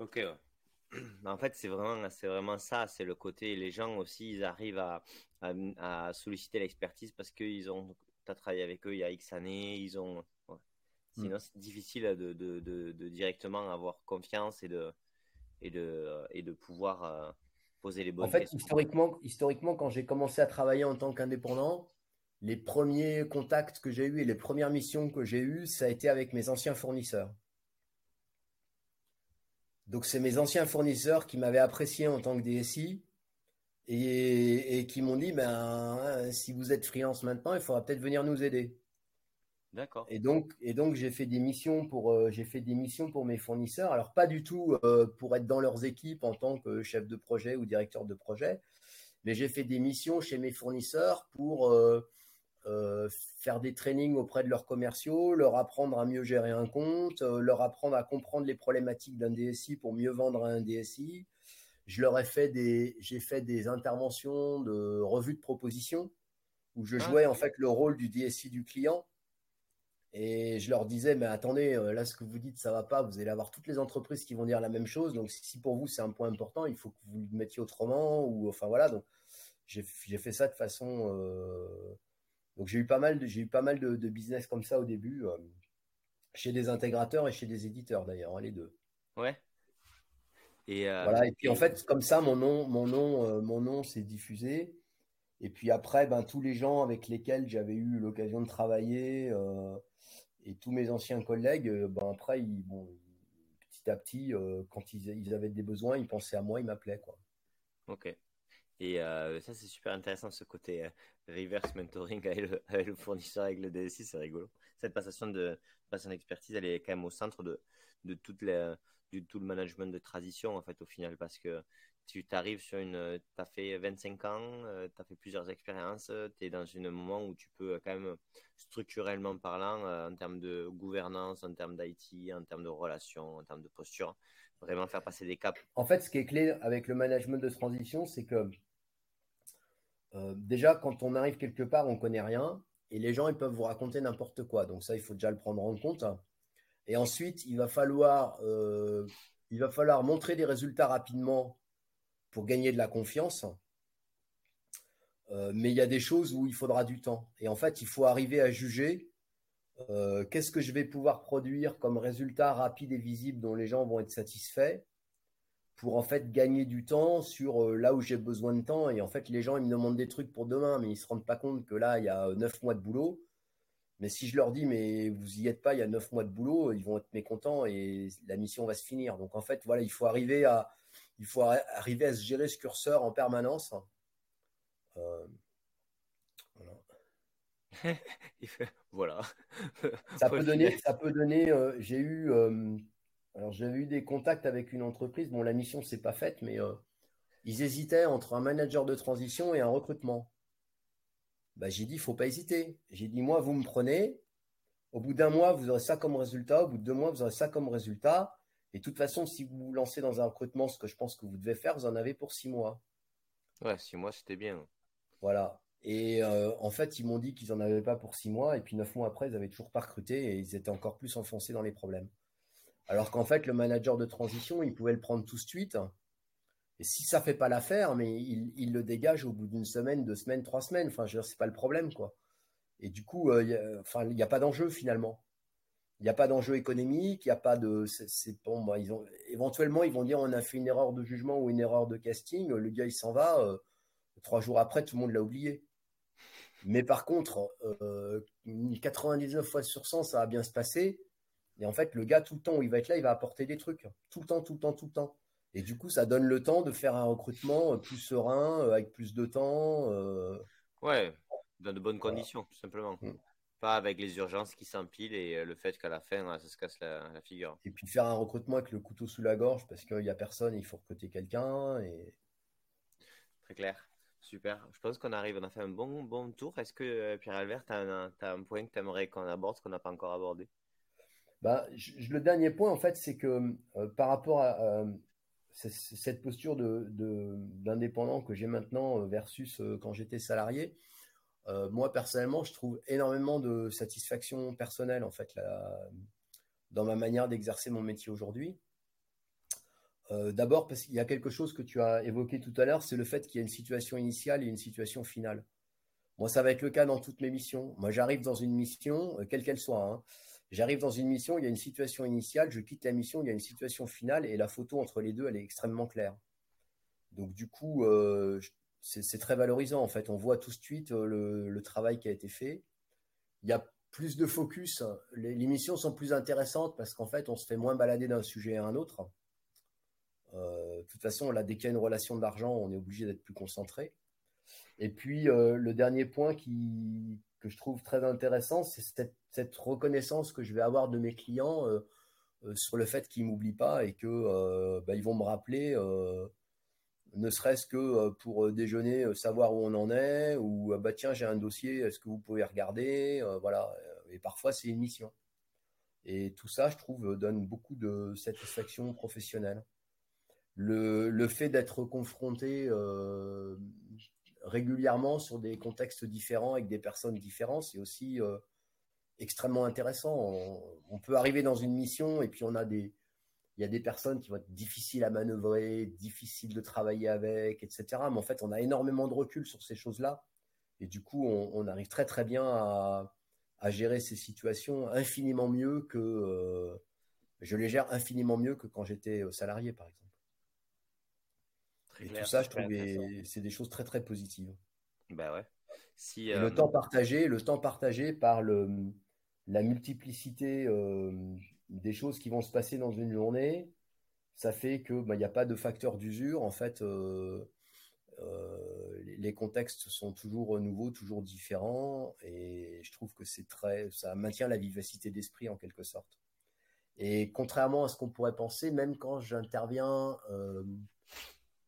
Ok, <clears throat> en fait, c'est vraiment, c'est vraiment ça. C'est le côté. Les gens aussi, ils arrivent à, à, solliciter l'expertise parce qu'ils ont. Tu as travaillé avec eux il y a X années. Ils ont. Sinon, mm. c'est difficile de, de, de, directement avoir confiance et de, et de, et de pouvoir euh, poser les bonnes questions. En fait, historiquement, historiquement, quand j'ai commencé à travailler en tant qu'indépendant, les premiers contacts que j'ai eus et les premières missions que j'ai eues, ça a été avec mes anciens fournisseurs. Donc, c'est mes anciens fournisseurs qui m'avaient apprécié en tant que DSI et, qui m'ont dit ben, hein, si vous êtes freelance maintenant, il faudra peut-être venir nous aider. D'accord. Et donc, et donc j'ai fait des missions pour euh, j'ai fait des missions pour mes fournisseurs. Alors pas du tout euh, pour être dans leurs équipes en tant que chef de projet ou directeur de projet, mais j'ai fait des missions chez mes fournisseurs pour euh, faire des trainings auprès de leurs commerciaux, leur apprendre à mieux gérer un compte, leur apprendre à comprendre les problématiques d'un DSI pour mieux vendre un DSI. Je leur ai fait des, j'ai fait des interventions de revue de proposition où je ah. jouais en fait le rôle du DSI du client. Et je leur disais, mais attendez, euh, là, ce que vous dites, ça va pas. Vous allez avoir toutes les entreprises qui vont dire la même chose. Donc, si pour vous, c'est un point important, il faut que vous le mettiez autrement. Ou, enfin, voilà. Donc, j'ai fait ça de façon donc j'ai eu pas mal de, eu pas mal de, business comme ça au début, euh, chez des intégrateurs et chez des éditeurs d'ailleurs, hein, les deux. Ouais. Et euh, voilà. Et puis en fait, comme ça, mon nom, mon nom, euh, mon nom s'est diffusé. Et puis après, ben tous les gens avec lesquels j'avais eu l'occasion de travailler et tous mes anciens collègues, ben après, ils, bon, petit à petit, quand ils, avaient des besoins, ils pensaient à moi, ils m'appelaient quoi. Ok. Et euh, ça, c'est super intéressant, ce côté euh, reverse mentoring avec le, <laughs> fournisseur, avec le DSI, c'est rigolo. Cette passation de passation d'expertise, elle est quand même au centre de, de toute la, du, tout le management de transition, en fait, au final, parce que tu t'arrives sur une. Tu as fait 25 ans, euh, tu as fait plusieurs expériences, tu es dans un moment où tu peux, quand même, structurellement parlant, en termes de gouvernance, en termes d'IT, en termes de relations, en termes de posture, vraiment faire passer des caps. En fait, ce qui est clé avec le management de transition, c'est que euh, déjà, quand on arrive quelque part, on connaît rien et les gens ils peuvent vous raconter n'importe quoi. Donc ça, il faut déjà le prendre en compte. Et ensuite, il va falloir, euh, il va falloir montrer des résultats rapidement pour gagner de la confiance. Euh, mais il y a des choses où il faudra du temps. Et en fait, il faut arriver à juger qu'est-ce que je vais pouvoir produire comme résultat rapide et visible dont les gens vont être satisfaits pour en fait gagner du temps sur euh, là où j'ai besoin de temps. Et en fait, les gens, ils me demandent des trucs pour demain, mais ils se rendent pas compte que là, il y a neuf mois de boulot. Mais si je leur dis, mais vous y êtes pas, il y a neuf mois de boulot, ils vont être mécontents et la mission va se finir. Donc en fait, voilà, il faut arriver à, il faut arriver à se gérer ce curseur en permanence. Euh, voilà. <laughs> <laughs> ça, peut donner, ça peut donner, euh, j'ai eu, alors j'avais eu des contacts avec une entreprise, bon la mission s'est pas faite, mais euh, ils hésitaient entre un manager de transition et un recrutement. Bah, j'ai dit, il faut pas hésiter. J'ai dit, moi, vous me prenez, au bout d'un mois, vous aurez ça comme résultat, au bout de deux mois, vous aurez ça comme résultat. Et de toute façon, si vous vous lancez dans un recrutement, ce que je pense que vous devez faire, vous en avez pour six mois. Ouais, six mois, c'était bien. Voilà. Et euh, en fait, ils m'ont dit qu'ils n'en avaient pas pour six mois, et puis neuf mois après, ils n'avaient toujours pas recruté, et ils étaient encore plus enfoncés dans les problèmes. Alors qu'en fait, le manager de transition, il pouvait le prendre tout de suite. Et si ça fait pas l'affaire, mais il, le dégage au bout d'une semaine, deux semaines, trois semaines. Enfin, je veux dire, c'est pas le problème, quoi. Et du coup, euh, enfin, il n'y a pas d'enjeu finalement. Il n'y a pas d'enjeu économique, il n'y a pas de. C'est bon, bah, ils ont éventuellement ils vont dire on a fait une erreur de jugement ou une erreur de casting. Le gars il s'en va. Euh, trois jours après, tout le monde l'a oublié. Mais par contre, 99 fois sur 100, ça va bien se passer. Et en fait, le gars, tout le temps où il va être là, il va apporter des trucs. Tout le temps, tout le temps, tout le temps. Et du coup, ça donne le temps de faire un recrutement plus serein, avec plus de temps. Ouais, dans de bonnes conditions, tout simplement. Mm. Pas avec les urgences qui s'empilent et euh, le fait qu'à la fin, ça se casse la, figure. Et puis faire un recrutement avec le couteau sous la gorge parce qu'il n'y a personne, il faut recruter quelqu'un. Et... Très clair. Super. Je pense qu'on arrive, on a fait un bon, bon tour. Est-ce que euh, Pierre-Albert, tu as, un point que tu aimerais qu'on aborde, ce qu'on n'a pas encore abordé? Bah, Le dernier point, en fait, c'est que euh, par rapport à cette posture d'indépendant de, que j'ai maintenant versus quand j'étais salarié, euh, moi, personnellement, je trouve énormément de satisfaction personnelle, en fait, dans ma manière d'exercer mon métier aujourd'hui. Euh, d'abord, parce qu'il y a quelque chose que tu as évoqué tout à l'heure, c'est le fait qu'il y a une situation initiale et une situation finale. Moi, ça va être le cas dans toutes mes missions. Moi, j'arrive dans une mission, euh, quelle qu'elle soit. Hein. J'arrive dans une mission, il y a une situation initiale, je quitte la mission, il y a une situation finale, et la photo entre les deux, elle est extrêmement claire. Donc, du coup, c'est très valorisant en fait. On voit tout de suite euh, le, travail qui a été fait. Il y a plus de focus. Les, missions sont plus intéressantes parce qu'en fait, on se fait moins balader d'un sujet à un autre. Euh, de toute façon, là, dès qu'il y a une relation d'argent, on est obligé d'être plus concentré. Et puis, euh, le dernier point qui, que je trouve très intéressant, c'est cette, reconnaissance que je vais avoir de mes clients sur le fait qu'ils m'oublient pas et que bah, vont me rappeler ne serait-ce que euh, pour euh, déjeuner, euh, savoir où on en est, ou bah tiens, j'ai un dossier, est-ce que vous pouvez regarder Voilà. Et parfois, c'est une mission. Et tout ça, je trouve, donne beaucoup de satisfaction professionnelle. Le, fait d'être confronté régulièrement sur des contextes différents avec des personnes différentes, c'est aussi extrêmement intéressant. on, peut arriver dans une mission et puis on a des, il y a des personnes qui vont être difficiles à manœuvrer, difficiles de travailler avec, etc. Mais en fait, on a énormément de recul sur ces choses-là. Et du coup, on, arrive très très bien à, gérer ces situations infiniment mieux que... Euh, je les gère infiniment mieux que quand j'étais euh, salarié, par exemple. et tout ça, je trouve, c'est des choses très très positives. Bah ouais. Si, Le euh, temps partagé, le temps partagé par le, la multiplicité des choses qui vont se passer dans une journée, ça fait que bah, il n'y a pas de facteur d'usure. En fait, euh, euh, les contextes sont toujours nouveaux, toujours différents, et je trouve que c'est très, ça maintient la vivacité d'esprit en quelque sorte. Et contrairement à ce qu'on pourrait penser, même quand j'interviens euh,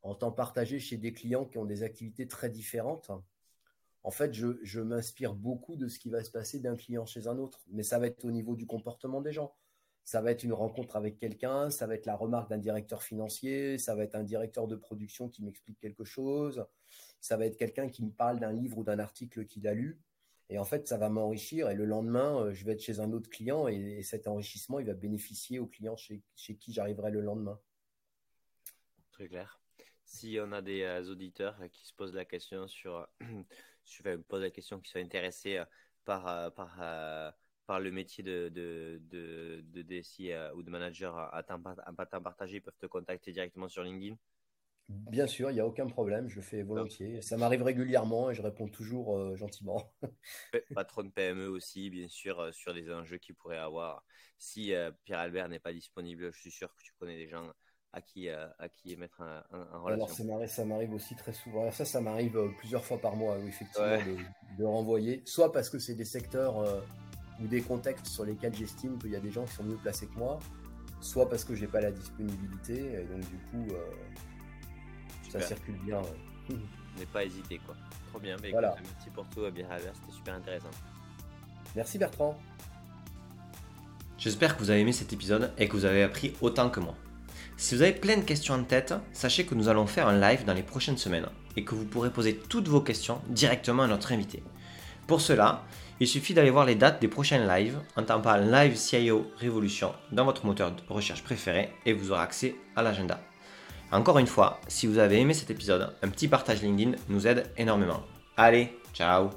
en temps partagé chez des clients qui ont des activités très différentes, en fait, je, je m'inspire beaucoup de ce qui va se passer d'un client chez un autre, mais ça va être au niveau du comportement des gens ça va être une rencontre avec quelqu'un, ça va être la remarque d'un directeur financier, ça va être un directeur de production qui m'explique quelque chose, ça va être quelqu'un qui me parle d'un livre ou d'un article qu'il a lu. Et en fait, ça va m'enrichir. Et le lendemain, euh, je vais être chez un autre client et, cet enrichissement, il va bénéficier au client chez, qui j'arriverai le lendemain. Très clair. Si on a des euh, auditeurs qui se posent la question sur, <clears throat> je vais poser la question, qui sont intéressés euh, par par le métier de, de, de, de DSI euh, ou de manager à temps, à temps partagé, ils peuvent te contacter directement sur LinkedIn? Bien sûr, il n'y a aucun problème, je fais volontiers. Ça m'arrive régulièrement et je réponds toujours euh, gentiment. <laughs> <laughs> Patron de PME aussi, bien sûr, euh, sur les enjeux qu'il pourrait avoir. Si Pierre-Albert n'est pas disponible, je suis sûr que tu connais des gens à qui, à qui mettre un, relation. Alors, ça m'arrive aussi très souvent. Ça, ça m'arrive plusieurs fois par mois, effectivement, de, de, renvoyer. Soit parce que c'est des secteurs ou des contextes sur lesquels j'estime qu'il y a des gens qui sont mieux placés que moi, soit parce que j'ai pas la disponibilité, et donc du coup, euh, ça circule bien. <laughs> N'est pas hésité quoi. Trop bien, mais voilà. merci pour tout, Abiraver, c'était super intéressant. Merci Bertrand. J'espère que vous avez aimé cet épisode et que vous avez appris autant que moi. Si vous avez plein de questions en tête, sachez que nous allons faire un live dans les prochaines semaines et que vous pourrez poser toutes vos questions directement à notre invité. Pour cela, il suffit d'aller voir les dates des prochains lives en tapant Live CIO Révolution dans votre moteur de recherche préféré et vous aurez accès à l'agenda. Encore une fois, si vous avez aimé cet épisode, un petit partage LinkedIn nous aide énormément. Allez, ciao